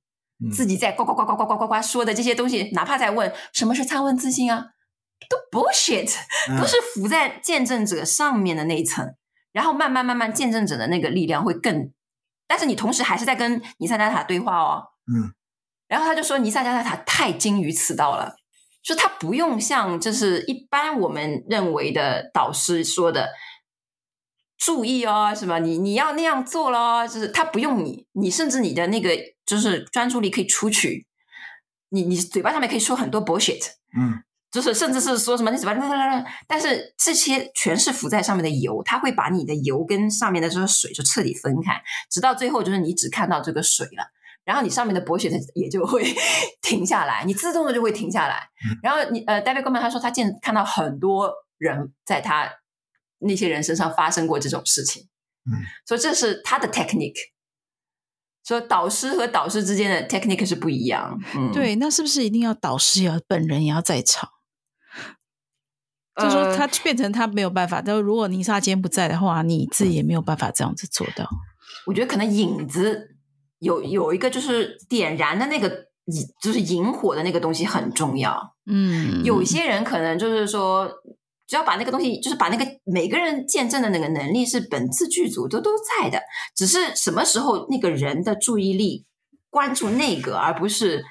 自己在呱呱呱呱呱呱呱呱说的这些东西，哪怕在问什么是参问自信啊，都 bullshit，都是浮在见证者上面的那一层，然后慢慢慢慢，见证者的那个力量会更，但是你同时还是在跟尼萨加塔对话哦，嗯。然后他就说，尼萨加纳塔太精于此道了，说他不用像就是一般我们认为的导师说的，注意哦，什么你你要那样做咯，就是他不用你，你甚至你的那个就是专注力可以出去，你你嘴巴上面可以说很多 bullshit，嗯，就是甚至是说什么你嘴巴，但是这些全是浮在上面的油，它会把你的油跟上面的这个水就彻底分开，直到最后就是你只看到这个水了，然后你上面的 bullshit 也就会 停下来，你自动的就会停下来。嗯、然后你呃，David Goleman 他说他见看到很多人在他那些人身上发生过这种事情，嗯，所以这是他的 technique。说导师和导师之间的 technique 是不一样，嗯，对，那是不是一定要导师要本人也要在场？呃、就是说他变成他没有办法，但如果尼莎今天不在的话，你自己也没有办法这样子做到。我觉得可能影子有有一个就是点燃的那个就是引火的那个东西很重要。嗯，有些人可能就是说。只要把那个东西，就是把那个每个人见证的那个能力是本次剧组都都在的，只是什么时候那个人的注意力关注那个，而不是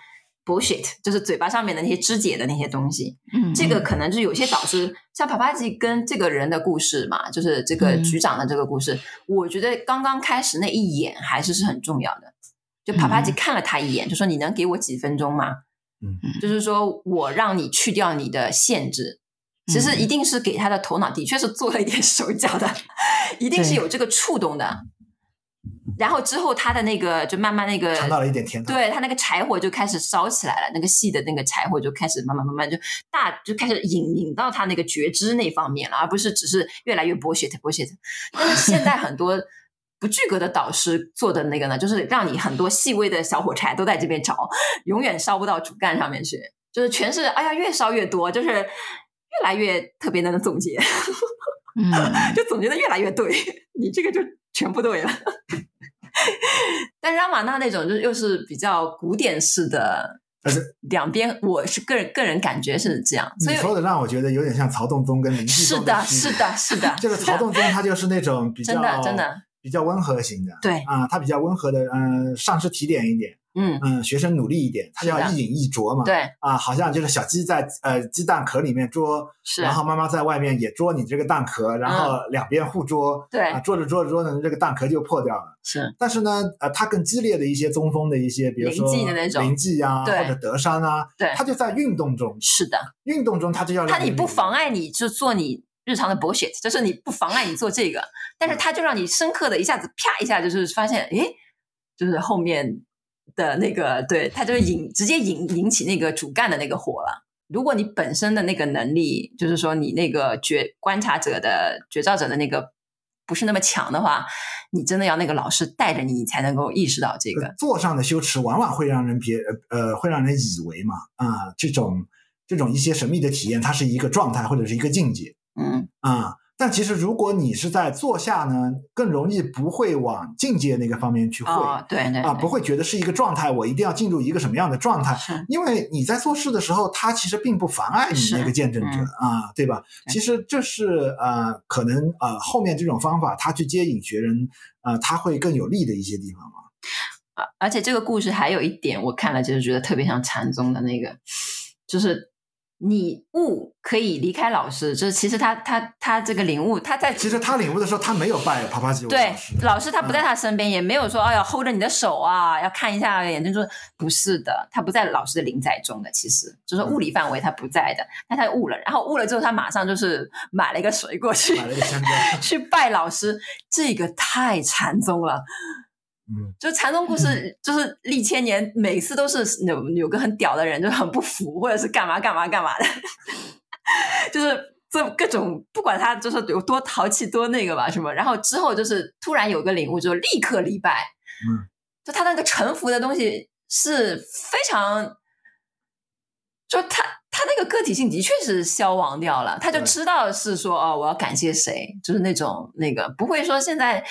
bullshit，就是嘴巴上面的那些肢解的那些东西。嗯，这个可能就是有些导师，像帕帕吉跟这个人的故事嘛，就是这个局长的这个故事，嗯、我觉得刚刚开始那一眼还是是很重要的。就帕帕吉看了他一眼，就说：“你能给我几分钟吗？”嗯，就是说我让你去掉你的限制。其实一定是给他的头脑的确是做了一点手脚的，一定是有这个触动的。然后之后他的那个就慢慢那个尝到了一点甜头，对他那个柴火就开始烧起来了，那个细的那个柴火就开始慢慢慢慢就大就开始引引到他那个觉知那方面了，而不是只是越来越 bullshit bullshit。但是现在很多不具格的导师做的那个呢，就是让你很多细微的小火柴都在这边着，永远烧不到主干上面去，就是全是哎呀越烧越多，就是。越来越特别能总结，嗯，就总结的越来越对，你这个就全部对了。但是拉玛那那种就又是比较古典式的，两边我是个人个人感觉是这样。所以你说的让我觉得有点像曹洞宗跟林济宗。是的，是的，是的。这个曹洞宗他就是那种比较真的真的比较温和型的，对啊，他比较温和的，嗯、呃，上师提点一点。嗯嗯，学生努力一点，他叫一饮一啄嘛。对啊，好像就是小鸡在呃鸡蛋壳里面啄，是，然后妈妈在外面也啄你这个蛋壳，然后两边互啄，对啊，啄着啄着啄着，这个蛋壳就破掉了。是，但是呢，呃，他更激烈的一些中锋的一些，比如说临济的那种临济啊，或者德山啊，对，他就在运动中，是的，运动中他就要他你不妨碍你就做你日常的 bullshit，就是你不妨碍你做这个，但是它就让你深刻的一下子啪一下就是发现，诶，就是后面。的那个，对，它就引直接引引起那个主干的那个火了。如果你本身的那个能力，就是说你那个觉观察者的觉照者的那个不是那么强的话，你真的要那个老师带着你，你才能够意识到这个。座上的羞耻往往会让人别呃，会让人以为嘛啊，这种这种一些神秘的体验，它是一个状态或者是一个境界，嗯啊。但其实，如果你是在坐下呢，更容易不会往境界那个方面去会，哦、对对，对啊，不会觉得是一个状态，我一定要进入一个什么样的状态？因为你在做事的时候，它其实并不妨碍你那个见证者、嗯、啊，对吧？对其实这是呃，可能呃，后面这种方法，他去接引学人，呃，他会更有利的一些地方嘛。而且这个故事还有一点，我看了就是觉得特别像禅宗的那个，就是。你悟可以离开老师，就是其实他他他这个领悟，他在其实他领悟的时候，他没有拜帕帕吉对老师，他不在他身边，嗯、也没有说哎呀 hold 着你的手啊，要看一下眼睛，说不是的，他不在老师的临在中的，其实就是物理范围他不在的，嗯、但他悟了，然后悟了之后，他马上就是买了一个水果去，买了一个香蕉 去拜老师，这个太禅宗了。嗯，就禅宗故事，就是历千年，每次都是有有个很屌的人，就很不服，或者是干嘛干嘛干嘛的，就是这各种不管他就是有多淘气多那个吧什么，然后之后就是突然有个领悟，就立刻礼拜。嗯，就他那个臣服的东西是非常，就他。他那个个体性的确是消亡掉了，他就知道是说哦，我要感谢谁，就是那种那个不会说现在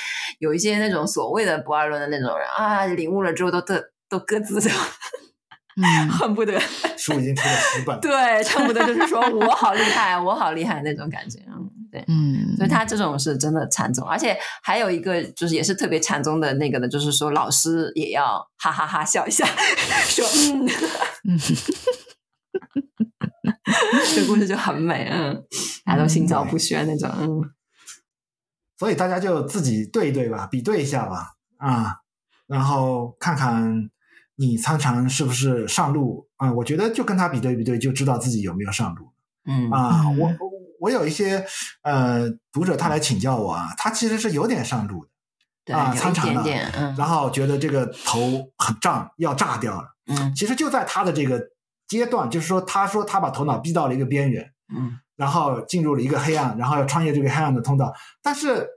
有一些那种所谓的不二论的那种人啊，领悟了之后都都都各自的，嗯，恨不得书已经出了十本，对，恨不得就是说我好厉害，我好厉害那种感觉，嗯，对，嗯，所以他这种是真的禅宗，而且还有一个就是也是特别禅宗的那个的，就是说老师也要哈哈哈笑一下，说嗯。嗯。这故事就很美，嗯，大家都心照不宣那种，嗯，所以大家就自己对一对吧，比对一下吧，啊，然后看看你参禅是不是上路啊、呃？我觉得就跟他比对比对，就知道自己有没有上路。嗯啊，我我有一些呃读者他来请教我啊，他其实是有点上路的。对啊，参禅了，嗯，然后觉得这个头很胀，要炸掉了。嗯，其实就在他的这个阶段，就是说，他说他把头脑逼到了一个边缘，嗯，然后进入了一个黑暗，然后要穿越这个黑暗的通道。但是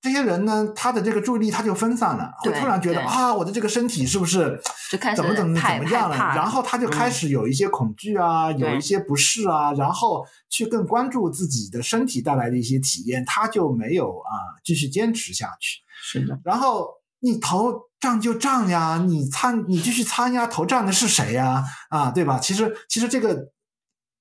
这些人呢，他的这个注意力他就分散了，会突然觉得啊，我的这个身体是不是怎么怎么怎么样了？了然后他就开始有一些恐惧啊，嗯、有一些不适啊，然后去更关注自己的身体带来的一些体验，他就没有啊继续坚持下去。是的，然后你头胀就胀呀，你参你继续参呀，头胀的是谁呀？啊，对吧？其实其实这个，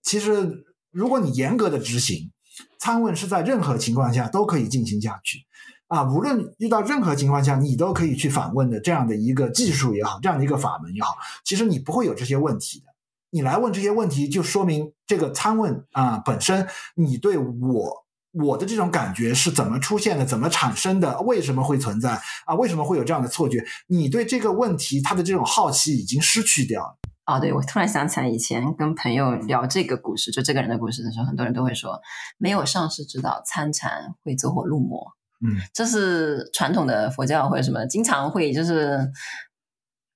其实如果你严格的执行参问，是在任何情况下都可以进行下去啊，无论遇到任何情况下，你都可以去反问的这样的一个技术也好，这样的一个法门也好，其实你不会有这些问题的。你来问这些问题，就说明这个参问啊本身，你对我。我的这种感觉是怎么出现的？怎么产生的？为什么会存在？啊，为什么会有这样的错觉？你对这个问题他的这种好奇已经失去掉了。哦，对，我突然想起来，以前跟朋友聊这个故事，就这个人的故事的时候，很多人都会说，没有上师指导参禅会走火入魔。嗯，这是传统的佛教或者什么，经常会就是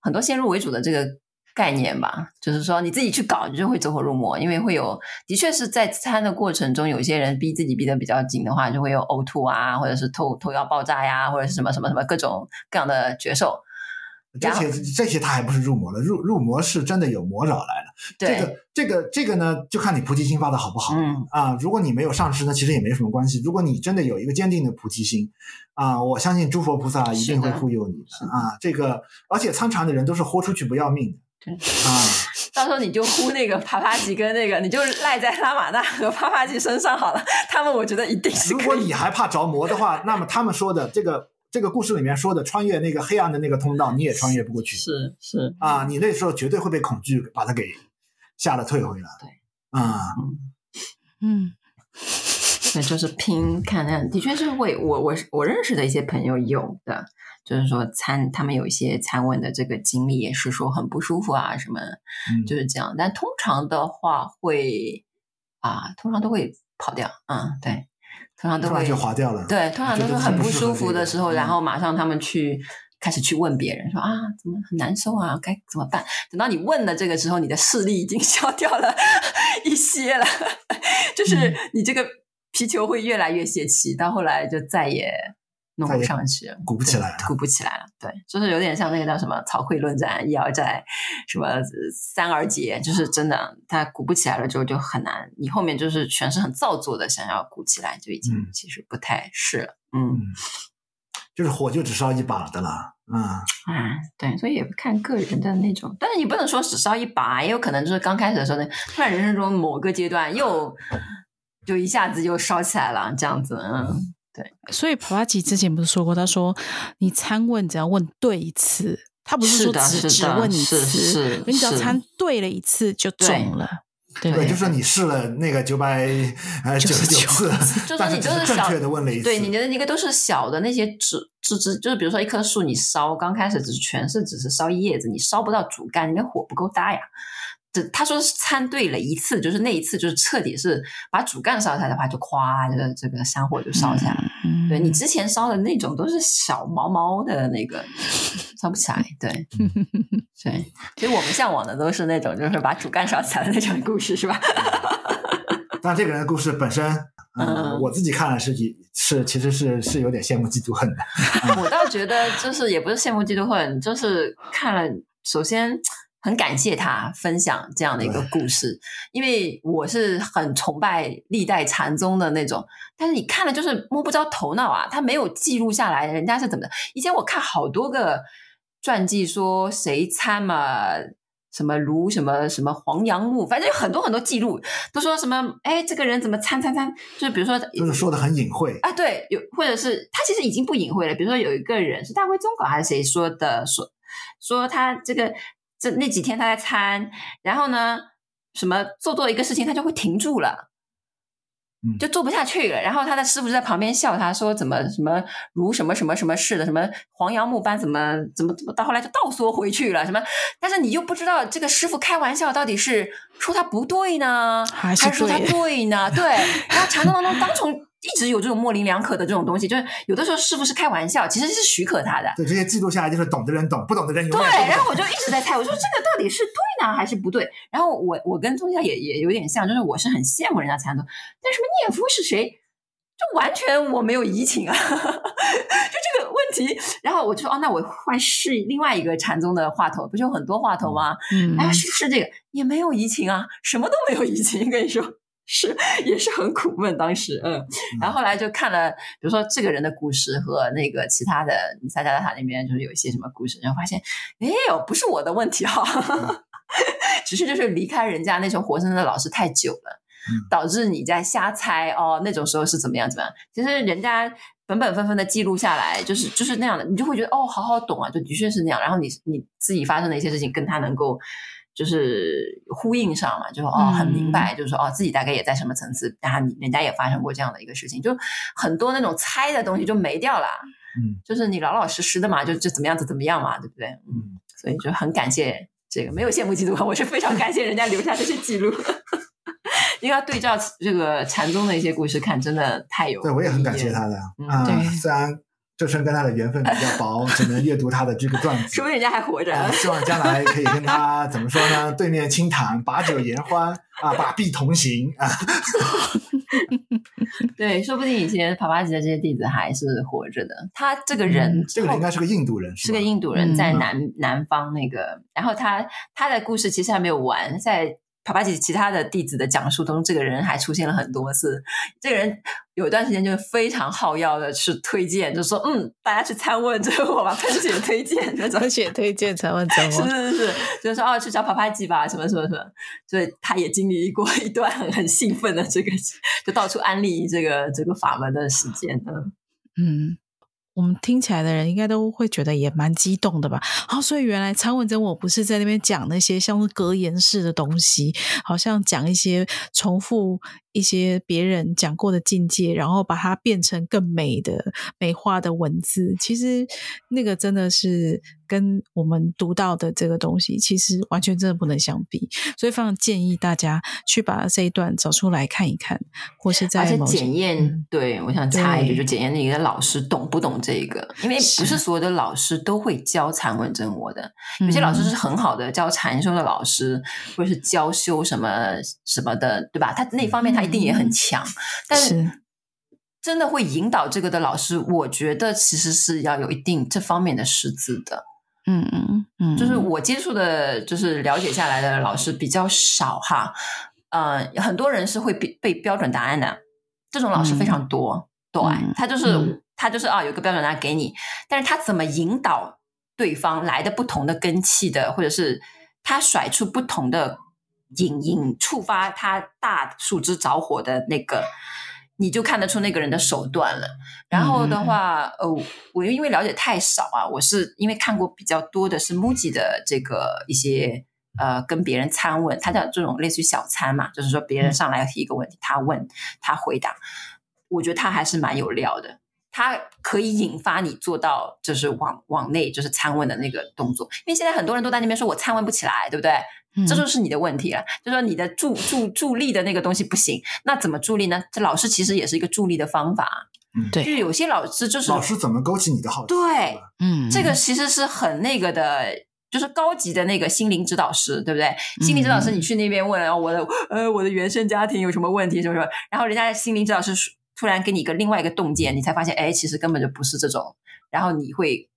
很多先入为主的这个。概念吧，就是说你自己去搞，你就会走火入魔，因为会有，的确是在参的过程中，有些人逼自己逼得比较紧的话，就会有呕吐啊，或者是头头要爆炸呀，或者是什么什么什么各种各样的绝受。这些这些他还不是入魔了，入入魔是真的有魔扰来了。对，这个这个这个呢，就看你菩提心发的好不好。嗯啊，如果你没有上师呢，其实也没什么关系。如果你真的有一个坚定的菩提心，啊，我相信诸佛菩萨一定会护佑你的，的啊。这个而且参禅的人都是豁出去不要命的。对啊，到时候你就呼那个帕帕吉跟那个，你就赖在拉玛纳和帕帕吉身上好了。他们我觉得一定是。如果你还怕着魔的话，那么他们说的这个这个故事里面说的穿越那个黑暗的那个通道，你也穿越不过去。是是啊，你那时候绝对会被恐惧把它给吓得退回来。对，啊，嗯，对，就是拼看看，的确是会，我我我认识的一些朋友有的。就是说参他们有一些参问的这个经历，也是说很不舒服啊什么，嗯、就是这样。但通常的话会啊，通常都会跑掉。嗯，对，通常都会就划掉了。对，通常都是很不舒服的时候，这个、然后马上他们去、嗯、开始去问别人说啊，怎么很难受啊，该怎么办？等到你问了这个之后，你的视力已经消掉了 一些了，就是你这个皮球会越来越泄气，到后来就再也。弄不上去，鼓不起来了，鼓不起来了。对，就是有点像那个叫什么“曹劌论战”“一而再”什么“三而竭”，就是真的，它鼓不起来了之后就很难。你后面就是全是很造作的，想要鼓起来，就已经其实不太是了。嗯，嗯，就是火就只烧一把的了。嗯，啊，对，所以也不看个人的那种，但是你不能说只烧一把，也有可能就是刚开始的时候呢，突然人生中某个阶段又就一下子就烧起来了，这样子，嗯。对，所以帕帕吉之前不是说过，他说你参问只要问对一次，他不是说只只问一次，你只要参对了一次就中了。对，对，就说你试了那个九百呃九十九次，就是你就是正确的问了一次，对，你的那个都是小的那些枝枝枝，就是比如说一棵树，你烧刚开始只是全是只是烧叶子，你烧不到主干，你的火不够大呀。这他说是参对了一次，就是那一次就是彻底是把主干烧起来的话，就咵，这个这个山火就烧起来了。嗯、对你之前烧的那种都是小毛毛的那个烧不起来。对，对，所以我们向往的都是那种就是把主干烧起来的那种故事，是吧？但这个人的故事本身，嗯，嗯我自己看了是是其实是是有点羡慕嫉妒恨的。我倒觉得就是也不是羡慕嫉妒恨，就是看了首先。很感谢他分享这样的一个故事，因为我是很崇拜历代禅宗的那种，但是你看了就是摸不着头脑啊，他没有记录下来人家是怎么的。以前我看好多个传记说谁参嘛，什么如什么什么黄杨木，反正有很多很多记录，都说什么哎这个人怎么参参参，就是比如说就是说的很隐晦啊，对，有或者是他其实已经不隐晦了，比如说有一个人是大慧宗稿还是谁说的，说说他这个。这那几天他在参，然后呢，什么做做一个事情，他就会停住了，就做不下去了，然后他的师傅就在旁边笑他说：“怎么什么如什么什么什么似的，什么黄杨木般，怎么怎么怎么到后来就倒缩回去了？什么？但是你又不知道这个师傅开玩笑到底是说他不对呢，还是，还是说他对呢？对。然后禅宗当中当从。一直有这种模棱两可的这种东西，就是有的时候师傅是开玩笑，其实是许可他的。对，这些记录下来就是懂的人懂，不懂的人永远不懂。对，然后我就一直在猜，我说这个到底是对呢还是不对？然后我我跟宗教也也有点像，就是我是很羡慕人家禅宗，但什么念夫是谁，就完全我没有移情啊，就这个问题。然后我就说哦，那我换试另外一个禅宗的话头，不是有很多话头吗？嗯，哎，是是这个也没有移情啊，什么都没有移情，跟你说。是，也是很苦闷。当时，嗯，然后后来就看了，比如说这个人的故事和那个其他的尼萨加达塔那边，就是有一些什么故事，然后发现，哎呦，不是我的问题哈，只是就是离开人家那种活生生的老师太久了，导致你在瞎猜哦，那种时候是怎么样怎么样。其实人家本本分分的记录下来，就是就是那样的，你就会觉得哦，好好懂啊，就的确是那样。然后你你自己发生的一些事情，跟他能够。就是呼应上嘛，就是哦，很明白，嗯、就是说哦，自己大概也在什么层次，然后人家也发生过这样的一个事情，就很多那种猜的东西就没掉了。嗯，就是你老老实实的嘛，就就怎么样子怎么样嘛，对不对？嗯，所以就很感谢这个，没有羡慕嫉妒恨，我是非常感谢人家留下这些记录，因为要对照这个禅宗的一些故事看，真的太有。对，我也很感谢他的啊，对、嗯，虽然。这生跟他的缘分比较薄，只能阅读他的这个传记。说明人家还活着。呃，希望将来可以跟他怎么说呢？对面轻谈，把酒言欢啊，把臂同行啊。对，说不定以前帕帕吉的这些弟子还是活着的。他这个人，嗯、这个人应该是个印度人，是个印度人，在南、嗯、南方那个。然后他他的故事其实还没有完，在。帕帕吉其他的弟子的讲述中，这个人还出现了很多次。这个人有一段时间就非常好要的去推荐，就说嗯，大家去参问这个 我吧，喷血推荐，喷血推荐参问真我，是是是，就是说哦，去找帕帕吉吧，什么什么什么。所以他也经历过一段很很兴奋的这个，就到处安利这个这个法门的时间嗯。嗯。我们听起来的人应该都会觉得也蛮激动的吧？好、所以原来参文真我不是在那边讲那些像是格言式的东西，好像讲一些重复一些别人讲过的境界，然后把它变成更美的美化的文字。其实那个真的是。跟我们读到的这个东西，其实完全真的不能相比，所以非常建议大家去把这一段找出来看一看，或是在某检验。嗯、对，我想插一句，就检验你的老师懂不懂这个，因为不是所有的老师都会教禅文真我的，有些老师是很好的教禅修的老师，嗯、或者是教修什么什么的，对吧？他那方面他一定也很强，嗯、但是。真的会引导这个的老师，我觉得其实是要有一定这方面的师资的。嗯嗯嗯，就是我接触的，就是了解下来的老师比较少哈，呃，很多人是会背背标准答案的，这种老师非常多，嗯、对，他就是、嗯、他就是啊，有个标准答案给你，但是他怎么引导对方来的不同的根气的，或者是他甩出不同的引引触发他大树枝着火的那个。你就看得出那个人的手段了。然后的话，呃，我又因为了解太少啊，我是因为看过比较多的是 MUJI 的这个一些呃跟别人参问，他叫这种类似于小参嘛，就是说别人上来要提一个问题，他问他回答，我觉得他还是蛮有料的，他可以引发你做到就是往往内就是参问的那个动作，因为现在很多人都在那边说我参问不起来，对不对？这就是你的问题了，就说你的助助助力的那个东西不行，那怎么助力呢？这老师其实也是一个助力的方法，嗯，对，就有些老师就是老师怎么勾起你的好奇？对，嗯，这个其实是很那个的，就是高级的那个心灵指导师，对不对？心灵指导师，你去那边问啊，我的呃，我的原生家庭有什么问题，什么什么，然后人家心灵指导师突然给你一个另外一个洞见，你才发现，哎，其实根本就不是这种，然后你会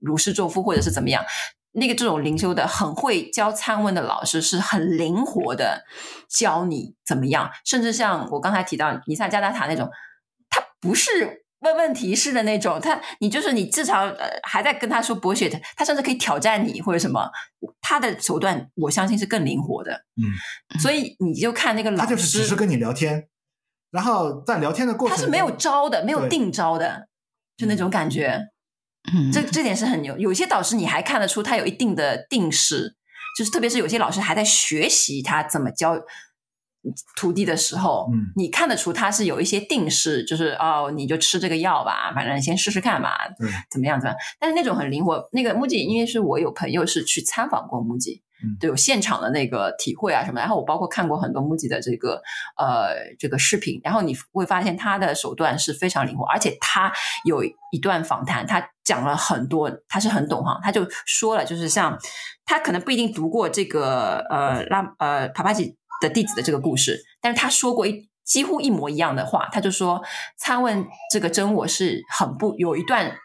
如释重负，或者是怎么样。那个这种灵修的很会教参问的老师是很灵活的教你怎么样，甚至像我刚才提到尼萨加达塔那种，他不是问问题式的那种，他你就是你至少呃还在跟他说博学，他甚至可以挑战你或者什么，他的手段我相信是更灵活的。嗯，所以你就看那个老师，他就是只是跟你聊天，然后在聊天的过程，他是没有招的，没有定招的，就那种感觉。嗯，这这点是很牛。有些导师你还看得出他有一定的定式，就是特别是有些老师还在学习他怎么教徒弟的时候，嗯，你看得出他是有一些定式，就是哦，你就吃这个药吧，反正先试试看吧，对，怎么样怎么样。但是那种很灵活，那个木吉，因为是我有朋友是去参访过木吉，嗯，对，有现场的那个体会啊什么。然后我包括看过很多木吉的这个呃这个视频，然后你会发现他的手段是非常灵活，而且他有一段访谈，他讲了很多，他是很懂哈，他就说了，就是像他可能不一定读过这个呃拉呃帕帕吉。的弟子的这个故事，但是他说过一几乎一模一样的话，他就说参问这个真我是很不有一段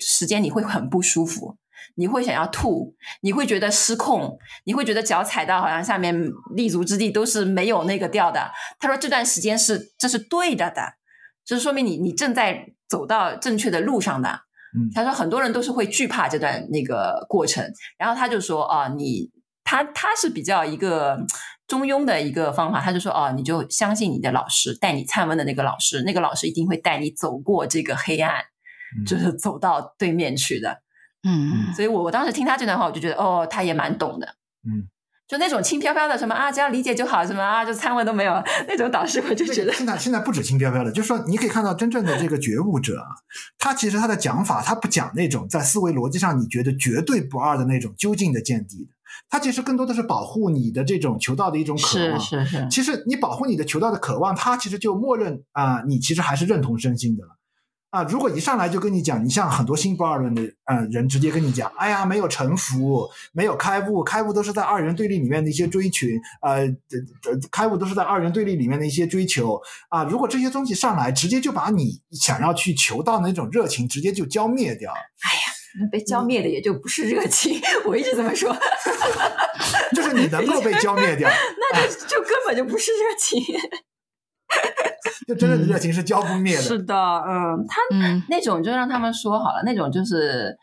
时间你会很不舒服，你会想要吐，你会觉得失控，你会觉得脚踩到好像下面立足之地都是没有那个掉的。他说这段时间是这是对的的，就是说明你你正在走到正确的路上的。嗯，他说很多人都是会惧怕这段那个过程，然后他就说啊，你他他是比较一个。中庸的一个方法，他就说：“哦，你就相信你的老师，带你参问的那个老师，那个老师一定会带你走过这个黑暗，嗯、就是走到对面去的。”嗯，所以我我当时听他这段话，我就觉得哦，他也蛮懂的。嗯，就那种轻飘飘的什么啊，只要理解就好，什么啊，就参问都没有那种导师，我就觉得现在现在不止轻飘飘的，就是说你可以看到真正的这个觉悟者，他其实他的讲法，他不讲那种在思维逻辑上你觉得绝对不二的那种究竟的见地的。他其实更多的是保护你的这种求道的一种渴望。是是是。其实你保护你的求道的渴望，他其实就默认啊、呃，你其实还是认同身心的了啊、呃。如果一上来就跟你讲，你像很多新不二论的呃人直接跟你讲，哎呀，没有沉浮，没有开悟，开悟都是在二元对立里面的一些追寻，呃，开悟都是在二元对立里面的一些追求啊、呃。如果这些东西上来，直接就把你想要去求道的那种热情直接就浇灭掉。哎呀。被浇灭的也就不是热情，我一直这么说，就是你能够被浇灭掉，那就就根本就不是热情，就真正的热情是浇不灭的。是的，嗯，他那种就让他们说好了，那种就是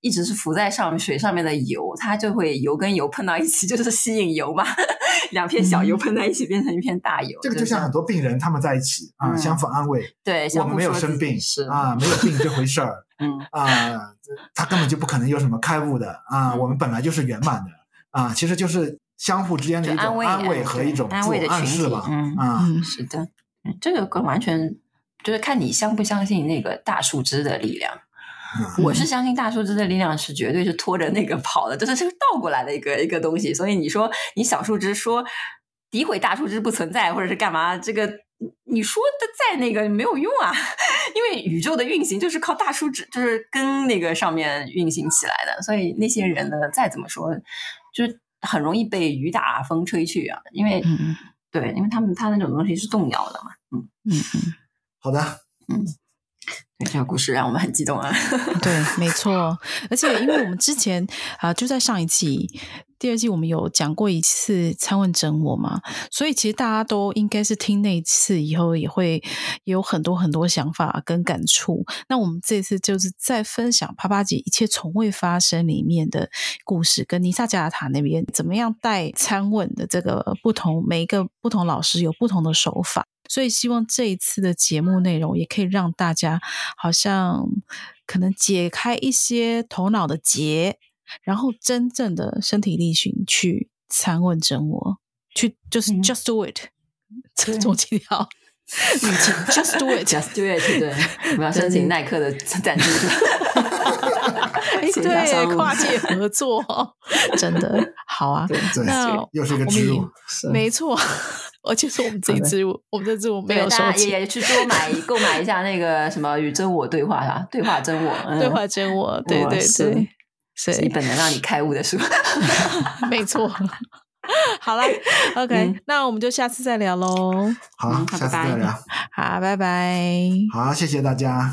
一直是浮在上水上面的油，它就会油跟油碰到一起，就是吸引油嘛，两片小油碰在一起变成一片大油。这个就像很多病人他们在一起啊，相互安慰，对，我们没有生病啊，没有病这回事儿。嗯啊，他根本就不可能有什么开悟的啊！嗯、我们本来就是圆满的啊，其实就是相互之间的一种安慰和一种自我暗示吧。嗯啊，是的，嗯，这个跟完全就是看你相不相信那个大树枝的力量。嗯、我是相信大树枝的力量是绝对是拖着那个跑的，就是是倒过来的一个一个东西。所以你说你小树枝说诋毁大树枝不存在，或者是干嘛这个？你说的再那个没有用啊，因为宇宙的运行就是靠大树枝，就是跟那个上面运行起来的，所以那些人呢，再怎么说，就是很容易被雨打风吹去啊。因为，嗯、对，因为他们他那种东西是动摇的嘛。嗯嗯嗯，好的，嗯，对，这个故事让我们很激动啊。对，没错，而且因为我们之前啊、就在上一期。第二季我们有讲过一次参问真我嘛，所以其实大家都应该是听那一次以后也会有很多很多想法跟感触。那我们这次就是在分享帕帕吉一切从未发生里面的故事，跟尼萨加达塔那边怎么样带参问的这个不同，每一个不同老师有不同的手法，所以希望这一次的节目内容也可以让大家好像可能解开一些头脑的结。然后真正的身体力行去参问真我，去就是 just do it，这种几条，just do it，just do it，对，我们要申请耐克的赞助，对，跨界合作，真的。好啊。那又是一个植入，没错，而且是我们自己植入，我们这植入没有收钱，也去多买购买一下那个什么与真我对话啊，对话真我，对话真我，对对对。是一本能让你开悟的书，没错。好了，OK，嗯，那我们就下次再聊喽。好，下次再聊。好，拜拜。好，谢谢大家。